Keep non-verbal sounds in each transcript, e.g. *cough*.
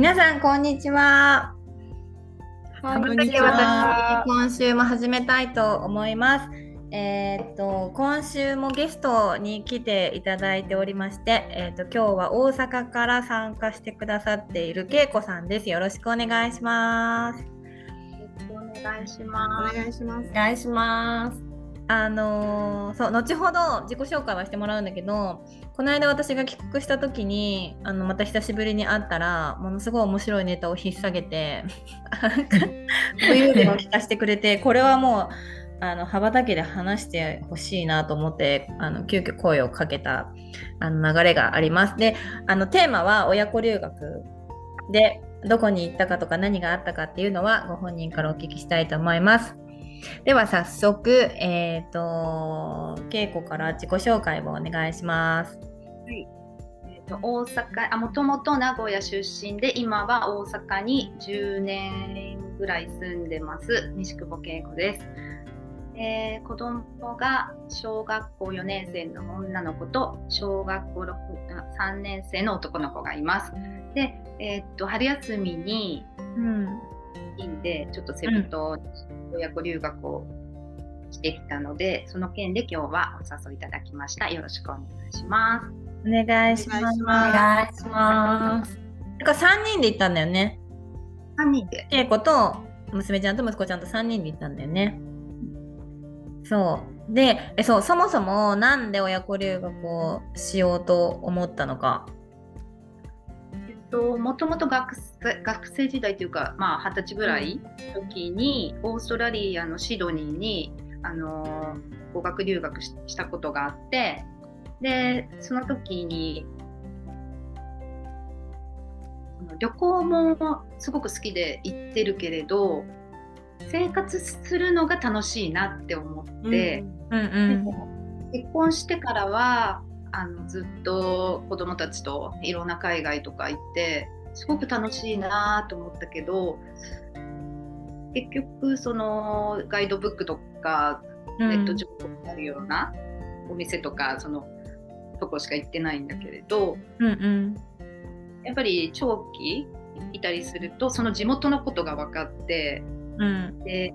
皆さんこんにちはこんにちは今週も始めたいと思います。えーっと今週もゲストに来ていただいておりまして、えーっと今日は大阪から参加してくださっているけいこさんです。よろしくお願いします。お願いしおます。願いしますお。願いします。あのーそう後ほど自己紹介はしてもらうんだけどこの間私が帰国した時にあのまた久しぶりに会ったらものすごい面白いネタを引っ提げてなんか武勇伝を聞かせてくれてこれはもうあの羽ばたけで話してほしいなと思ってあの急遽声をかけたあの流れがあります。であのテーマは親子留学でどこに行ったかとか何があったかっていうのはご本人からお聞きしたいと思います。では早速、えっ、と、稽古から自己紹介をお願いします。えっと大阪あもともと名古屋出身で今は大阪に10年ぐらい住んでます西久保恵子です。えー子供が小学校4年生の女の子と小学校6 3年生の男の子がいます。で、えーっと春休みにうん。いいんでちょっとセブ島に親子留学をしてきたので、その件で今日はお誘いいただきました。よろしくお願いします。お願いします。お願いします。だから3人で行ったんだよね。3人で稽古と娘ちゃんと息子ちゃんと3人で行ったんだよね。そう。で、えそう、そもそもなんで親子留学をしようと思ったのか。と、もともと学生時代というか、まあ、二十歳ぐらいの時に、オーストラリアのシドニーに、あのー語学留学ししたことがあってでその時に旅行もすごく好きで行ってるけれど生活するのが楽しいなって思って。うんうん。結婚してからはあのずっと子供たちといろんな海外とか行ってすごく楽しいなと思ったけど結局そのガイドブックとかうんネット情報にあるようなお店とかそのとこしか行ってないんだけれどうんうん。やっぱり長期いたりするとその地元のことが分かってうんで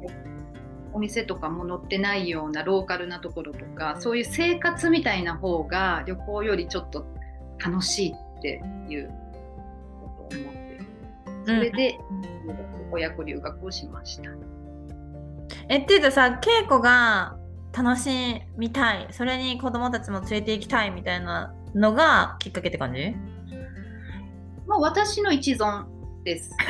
お店とかも載ってないようなローカルなところとかそういう生活みたいな方が旅行よりちょっと楽しいっていうことを思ってそれで、親子留学をしました。えっていうとさ稽古が楽しみたい。それに子供たちも連れて行きたいみたいなのがきっかけって感じ？まあ、私の一存です。*laughs*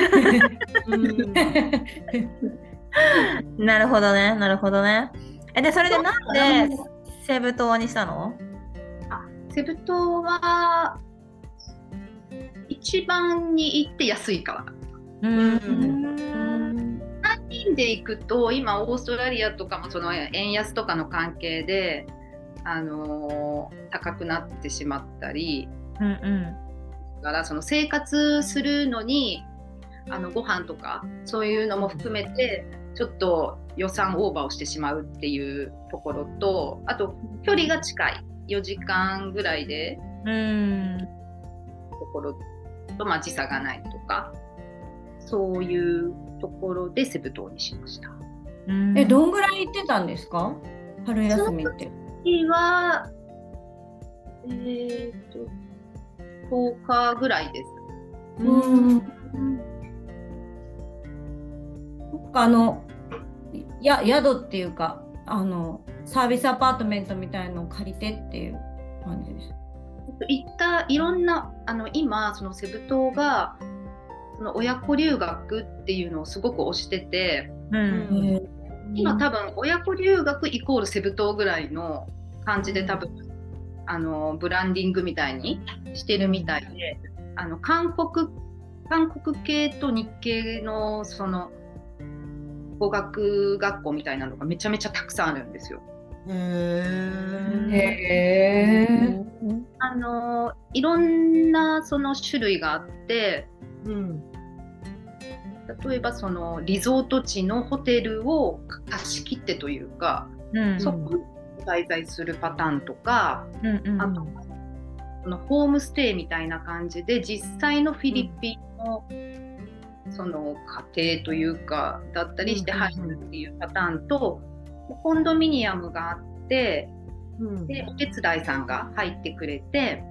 *laughs* *laughs* *laughs* なるほどねなるほどね。えでそれでなんでセブ島にしたの？セブ島は一番に行って安いから。うん。3人で行くと今オーストラリアとかもその円安とかの関係で、あのー高くなってしまったり。うんうん。だからその生活するのにあのご飯とかそういうのも含めてちょっと予算オーバーをしてしまうっていうところとあと距離が近い4時間ぐらいでうんところと、まあ、時差がないとかそういうところでセブ島にしました。うんえ、どんぐらい行ってたんですか？春休みって。次は、えー、と、10日ぐらいです。うん。あの、や、宿っていうか、あの、サービスアパートメントみたいのを借りてっていう感じです。行ったいろんな、あの、今、そのセブ島が、その親子留学っていうのをすごく推してて、うん。今多分親子留学イコールセブ島ぐらいの感じで多分、あのブランディングみたいにしてるみたいであの韓国韓国系と日系のその語学学校みたいなのがめちゃめちゃたくさんあるんですよ。へえ。あのいろんなその種類があってうん。例えばそのリゾート地のホテルを貸し切ってというか、うんそこに滞在するパターンとかうんうんあとそのホームステイみたいな感じで実際のフィリピンの、その家庭というかだったりしてうん入るっていうパターンと、コンドミニアムがあってうん。でお手伝いさんが入ってくれて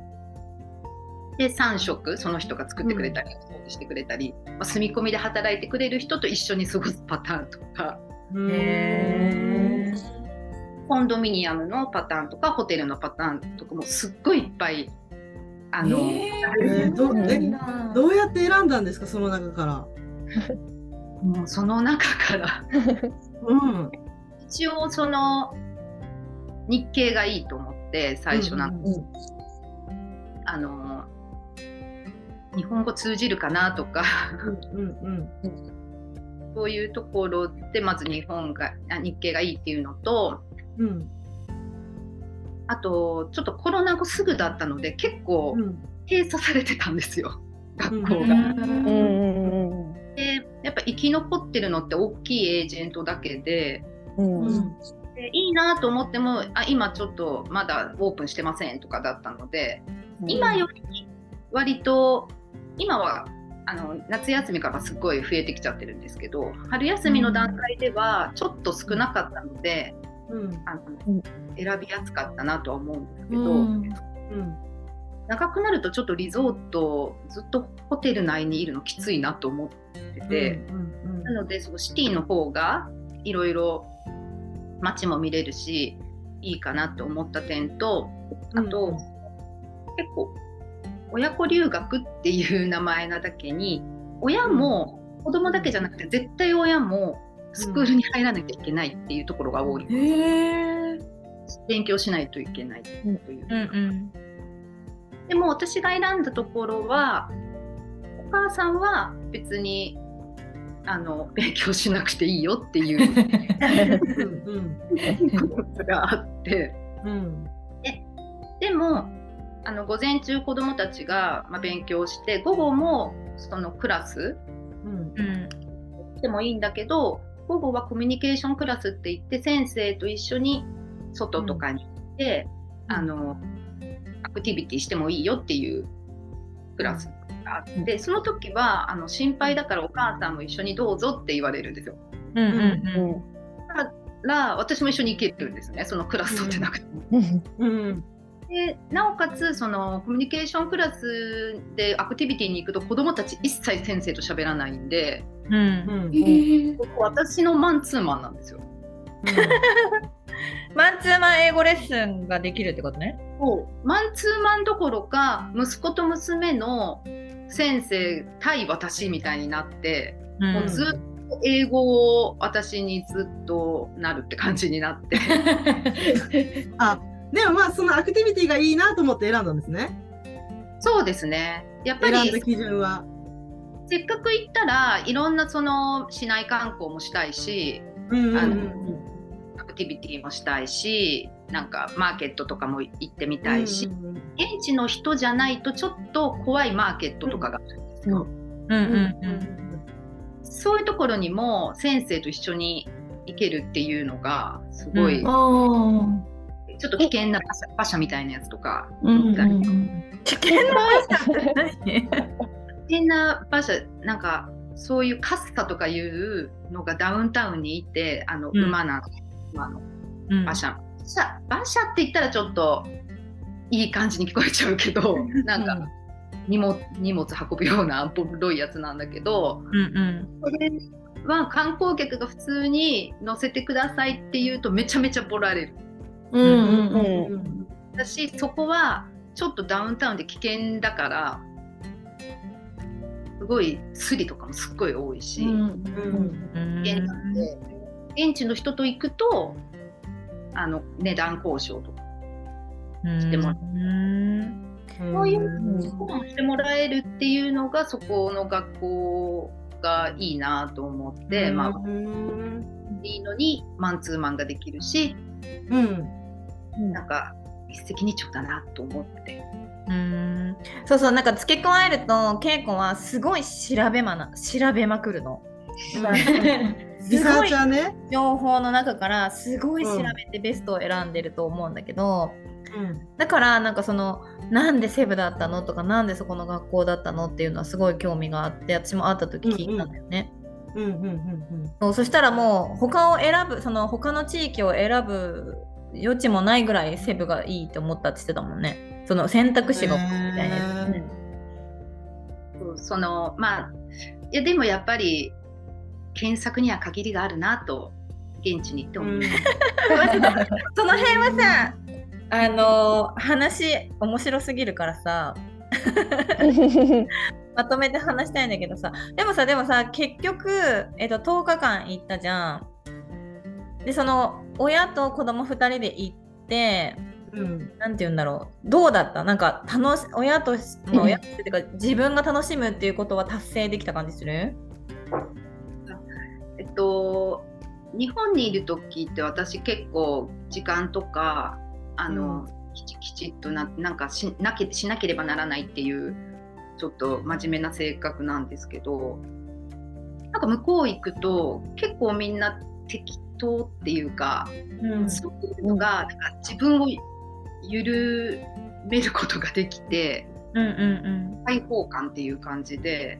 で3食その人が作ってくれたり、掃除してくれたり、まあ、住み込みで働いてくれる人と一緒に過ごすパターンとか。コンドミニアムのパターンとかホテルのパターンとかもすっごいいっぱいあの、えーどえどうやって選んだ？んですかその中から？もうその中から。うん。一応その日系がいいと思って最初なの、あの日本語通じるかなとか。うんうんそういうところでまず日本があ日系がいいっていうのとうんあとちょっとコロナ後すぐだったので結構うん閉鎖されてたんですよ。学校が。うん。うんうんでやっぱ生き残ってるのって大きいエージェントだけでうん。うん。うんでいいなと思ってもあ今ちょっとまだオープンしてませんとかだったので今より割と今はあの夏休みからすごい増えてきちゃってるんですけど春休みの段階ではちょっと少なかったので、うん。あのうん選びやすかったなとは思うんですけど、うん。うん。長くなるとちょっとリゾートずっとホテル内にいるのきついなと思ってて、うんなのでそのシティの方がいろいろ街も見れるしいいかなと思った点とあと、うん。結構親子留学っていう名前なだけに親も子供だけじゃなくて絶対親もスクールに入らなきゃいけないっていうところが多い、へえ。勉強しないといけないという、うん。うんでも私が選んだところはお母さんは別にあの勉強しなくていいよっていう *laughs* うんことがあって。うん。でもあの午前中子どもたちが、まあ、勉強して午後もそのクラスうん。うん。でもいいんだけど午後はコミュニケーションクラスって言って先生と一緒に外とかに行って、あのアクティビティしてもいいよっていうクラスがあって、その時はあの心配だからお母さんも一緒にどうぞって言われるんですよ。うんうんうんだから私も一緒に行けるんですねそのクラス取ってなくても。うんでなおかつそのコミュニケーションクラスでアクティビティに行くと子どもたち一切先生と喋らないんでうんうんへえ。私のマンツーマンなんですよ。マンツーマン英語レッスンができるってことね。マンツーマンどころか息子と娘の先生対私みたいになって、うんもうずっと英語を私にずっとなるって感じになって *laughs* あでもまあそのアクティビティがいいなと思って選んだんですね。そうですねやっぱり選んだ基準は。せっかく行ったらいろんなその市内観光もしたいしうんあのティビティもしたいしなんかマーケットとかも行ってみたいし、現地の人じゃないとちょっと怖いマーケットとかがあるんですよ。うんうんうん。そういうところにも先生と一緒に行けるっていうのがすごい、うん。ちょっと危険な馬車みたいなやつとか、うんみたいな危険な馬車って何？危険な馬車なんかそういうカッサとかいうのがダウンタウンにいてあのうん。馬なの、馬のうん馬車、って言ったらちょっといい感じに聞こえちゃうけどなんか荷物荷物運ぶようなボロいやつなんだけどうんうん。それは観光客が普通に乗せてくださいって言うとめちゃめちゃボラれる。うんうんうん。だしそこはちょっとダウンタウンで危険だからすごいスリとかもすっごい多いし、うんうん。危険なんで現地の人と行くとあの値段交渉とか。してもらううん。そういううんことをしてもらえるっていうのがそこの学校がいいなと思って、まあうんいいのにマンツーマンができるしうん。なんか一石二鳥だなと思って。うーん。そうそうなんか付け加えると稽古はすごい調べまな調べまくるの。*laughs* *laughs* リサーチャーね。情報の中からすごい調べてベストを選んでると思うんだけど、だからなんかそのなんでセブだったの？とかなんでそこの学校だったの？っていうのはすごい興味があって私も会った時聞いたんだよね。うんうんうんそしたらもう他を選ぶその他の地域を選ぶ余地もないぐらいセブがいいって思ったって言ってたもんね。その選択肢が多いみたいなやつね。そのまあいやでもやっぱり検索には限りがあるなと現地に行ってうん。思います。その辺はさあの話面白すぎるからさ *laughs* まとめて話したいんだけどさでもさでもさ結局、えっと、10日間行ったじゃん。でその親と子供2人で行ってうんなんて言うんだろうどうだった？なんか楽し親と *laughs* 親っていうか自分が楽しむっていうことは達成できた感じする？と日本にいる時って私結構時間とかあの、きちきちっとななんかしなけしなければならないっていうちょっと真面目な性格なんですけどなんか向こう行くと結構みんな適当っていうか、うん。そういうのがなんか自分を緩めることができてうんうん開放感っていう感じで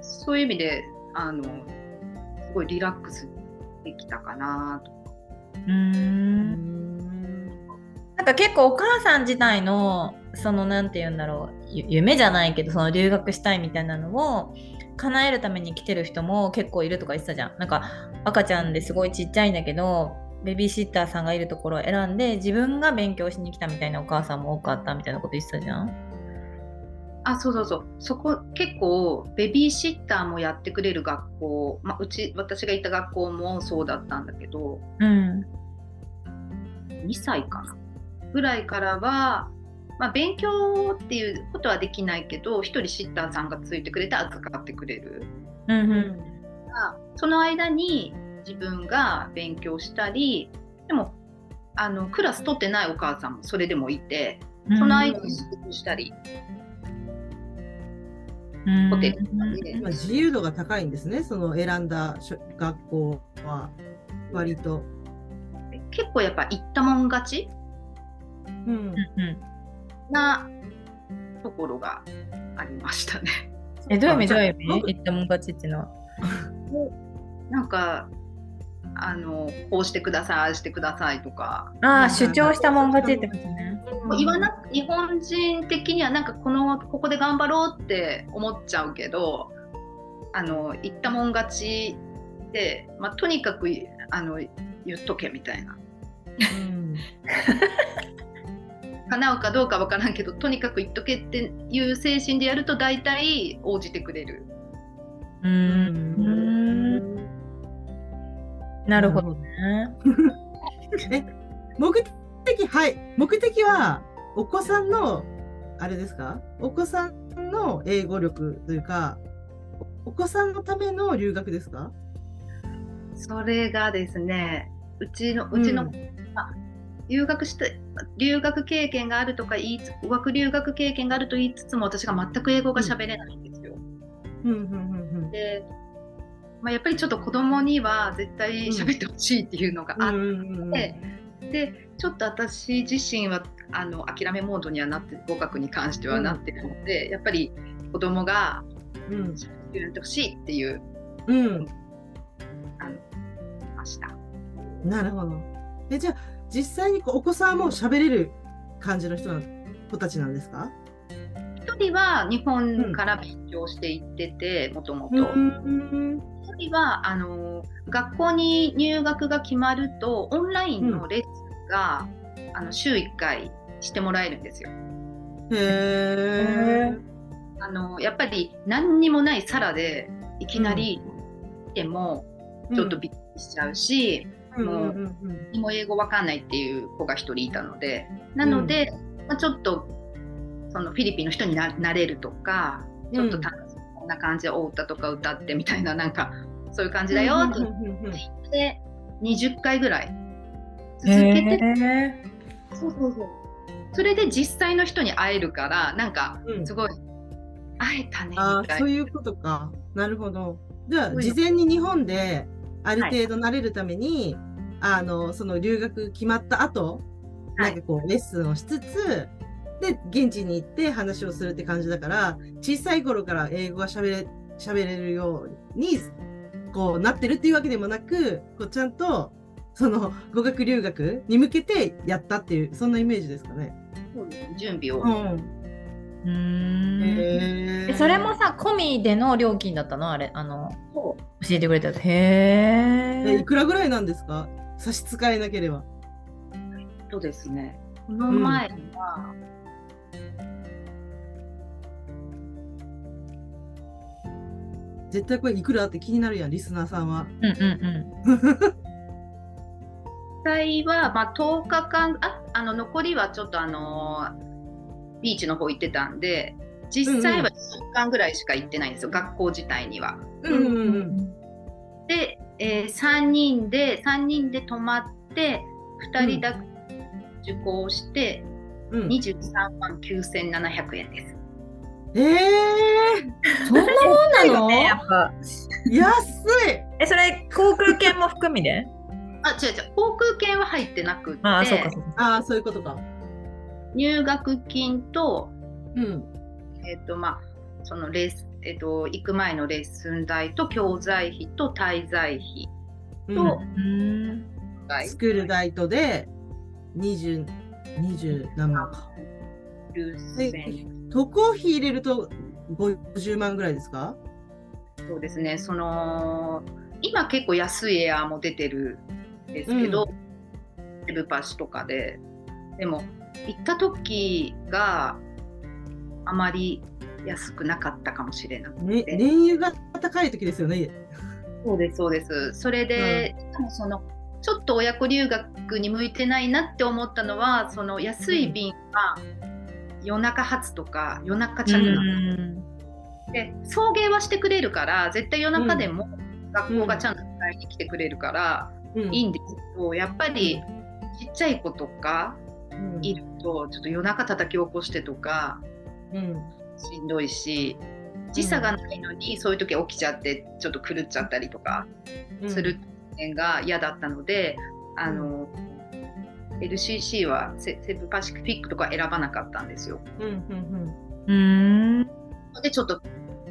そういう意味であのすごいリラックスできたかなと。うんうんなんか結構お母さん自体のそのなんて言うんだろう夢じゃないけどその留学したいみたいなのを叶えるために来てる人も結構いるとか言ってたじゃん。なんか赤ちゃんですごいちっちゃいんだけどベビーシッターさんがいるところを選んで自分が勉強しに来たみたいなお母さんも多かったみたいなこと言ってたじゃん。あそうそうそうそこ結構ベビーシッターもやってくれる学校、まあ、うち私が行った学校もそうだったんだけどうん。2歳かなぐらいからは、まあ、勉強っていうことはできないけど1人シッターさんがついてくれて預かってくれる。うんうん。がその間に自分が勉強したりでもあのクラス取ってないお母さんもそれでもいてその間に仕事したり、うんホテルとかでまあ自由度が高いんですね。その選んだしょ学校は割と。結構やっぱ行ったもん勝ち？うんなところがありましたね。*laughs* えどういう意味？どういう意味？言ったもん勝ちっていうのは？*laughs* なんかあのこうしてくださいああしてくださいとかああ主張したもん勝ちってことね。言わなく日本人的にはなんかこのここで頑張ろうって思っちゃうけどあの言ったもん勝ちで、まあ、とにかくあの言っとけみたいなうん *laughs* 叶うかどうかわからんけどとにかく言っとけっていう精神でやると大体応じてくれる。うーん。なるほどね。*laughs* 目的はい。目的はお子さんのあれですか？お子さんの英語力というかお子さんのための留学ですか？それがですねうちのうちの、うんまあ留学して留学経験があるとか言いつ語学留学経験があると言いつつも私が全く英語が喋れないんですよ。うん。うんうんで、まあ、やっぱりちょっと子供には絶対喋ってほしいっていうのがあっうんうんうんうん。て、でちょっと私自身はあの諦めモードにはなって語学に関してはなってるので、やっぱり子供がうん喋ってやってほしいっていううんあのました。なるほど。えじゃあ実際にお子さんも喋れる感じの人な子たちなんですか一人は日本から勉強していっててもともと。うん一人はあの学校に入学が決まるとオンラインのレッスンが、あの週1回してもらえるんですよ。へえ。あのやっぱり何にもないサラでいきなり来てもちょっとびっくりしちゃうし、うん。もううも英語わかんないっていう子が一人いたのでなので、まあ、ちょっとそのフィリピンの人にななれるとかちょっと楽しいこんな感じでお歌とか歌ってみたいななんかそういう感じだよってうん。うんうんうん言って20回ぐらい続けて。そうそうそう。それで実際の人に会えるからなんかうん。すごい会えたねみたいな。そういうことか。なるほど。じゃあ、事前に日本である程度慣れるために、あの、その留学決まった後、はい。なんかこう、レッスンをしつつ、で、現地に行って話をするって感じだから、小さい頃から英語が喋れ、喋れるように、こう、なってるっていうわけでもなく、こう、ちゃんと、その、語学留学に向けてやったっていう、そんなイメージですかね。そう準備を、うん。うーん。へー。えそれもさ込みでの料金だったの？あれあのそう。教えてくれたやつ。へえ、いえくらぐらいなんですか？差し支えなければ。とですね。この前は、絶対これいくらって気になるやん、リスナーさんは。うんうん実 *laughs* 際は、まあ、10日間ああの残りはちょっとあのビーチの方行ってたんで実際は1週間ぐらいしか行ってないんですよ、学校自体には。うんうんうんうん。で、えー3人で3人で泊まって2人だけ受講してうん、23万9700円です。えー、そんなもんなの？ね *laughs* 安いえそれ航空券も含みで？あ違う違う。航空券は入ってなくって。ああそうかそうかああ、そういうことか。入学金と,、うん。えっとまあ、そのレッスえっと行く前のレッスン代と教材費と滞在費うん。とうん。代スクール代とで20、20何万か。渡航費入れると50万ぐらいですか？そうですね。その今結構安いエアーも出てるんですけど、セブパシとかで。でも行った時があまり安くなかったかもしれなくね、て、燃油が高い時ですよね。そうですそうです。それで、しかもそのちょっと親子留学に向いてないなって思ったのはその安い便は夜中発とか夜中着なの、で送迎はしてくれるから絶対夜中でも学校がちゃんと迎えに来てくれるからうんいいんですけど、やっぱりちっちゃい子とかうんいるとちょっと夜中叩き起こしてとかうんしんどいし時差がないのにそういう時起きちゃってちょっと狂っちゃったりとかうんする点が嫌だったので、あの LCC はセセブパシフィックとか選ばなかったんですよ。うんうんうんでちょっと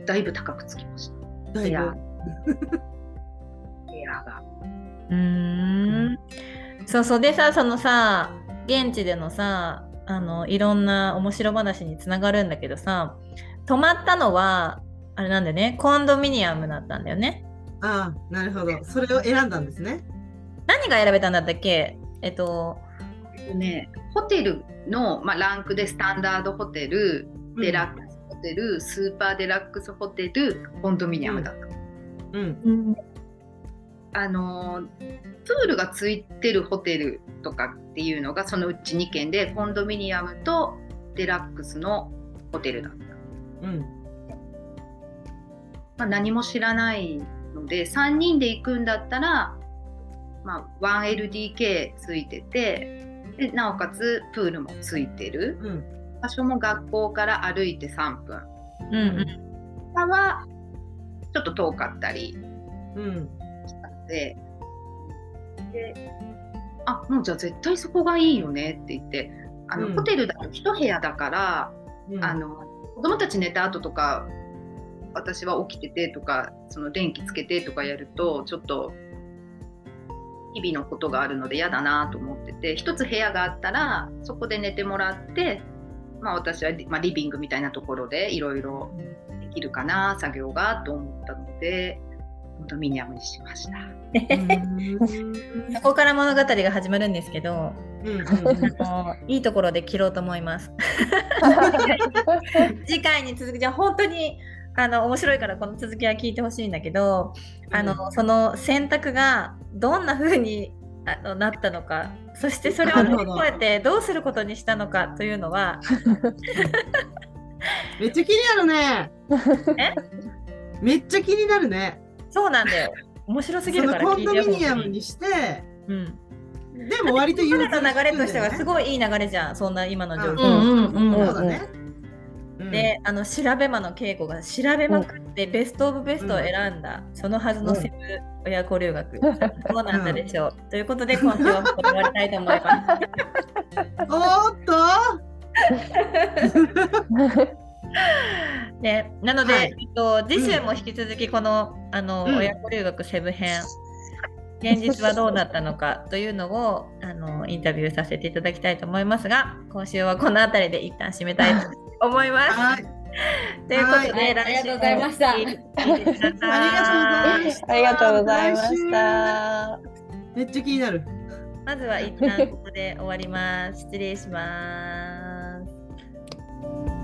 だいぶ高くつきました。うん。だいぶ。エアーが。うんそうそうでさそのさ現地でのさあのいろんな面白話につながるんだけどさ泊まったのはあれなんだよねコンドミニアムだったんだよねああ、なるほど。それを選んだんですね。何が選べたんだったっけ？えっとえっとね、ホテルの、まあ、ランクでスタンダードホテル、デラックスホテル、スーパーデラックスホテル、コンドミニアムだった。うん。あのープールがついてるホテルとかっていうのがそのうち2軒でコンドミニアムとデラックスのホテルだった。うん。まあ、何も知らないので3人で行くんだったら、まあ、1LDK ついててでなおかつプールもついてるうん。場所も学校から歩いて3分うんうん他はちょっと遠かったりうん。で。であもうじゃあ絶対そこがいいよねって言って。あの、うん。ホテルだと1部屋だからうん。あの子供たち寝た後とか私は起きててとかその電気つけてとかやるとちょっと日々のことがあるので嫌だなと思ってて一つ部屋があったらそこで寝てもらって、まあ、私はリ,、まあ、リビングみたいなところでいろいろできるかな作業がと思ったのでコンドミニアムにしました。うんそこから物語が始まるんですけどうんうんあのいいところで切ろうと思います *laughs* 次回に続くじゃあ本当にあの面白いからこの続きは聞いてほしいんだけど、あのその選択がどんな風にあのなったのかそしてそれを乗り越えてどうすることにしたのかというのは *laughs* めっちゃ気になるね。*laughs* めっちゃ気になるね。そうなんだよ。面白すぎるからコンドミ。ニアムにして、うん。でも割と流憂れの流れとしてはすい。ごいいい流れじゃん。そんな今の状況。うんうんうんそうだね。うんで、あの調べ魔の稽古が調べまくってベストオブベストを選んだ、そのはずのセブ親子留学、*laughs* どうなんだでしょう。ということで今週は終わりたいと思います。*laughs* おーっと *laughs* でなので、はいえっと、次週も引き続きこの,、あのうん親子留学セブ編現実はどうだったのかというのをあのインタビューさせていただきたいと思いますが今週はこの辺りで一旦締めたいと思います。はい。ということで、はい来週ありがとうございました聞いてくださいありがとうございましたありがとうございました。めっちゃ気になる。*laughs* まずは一旦ここで終わります。失礼します。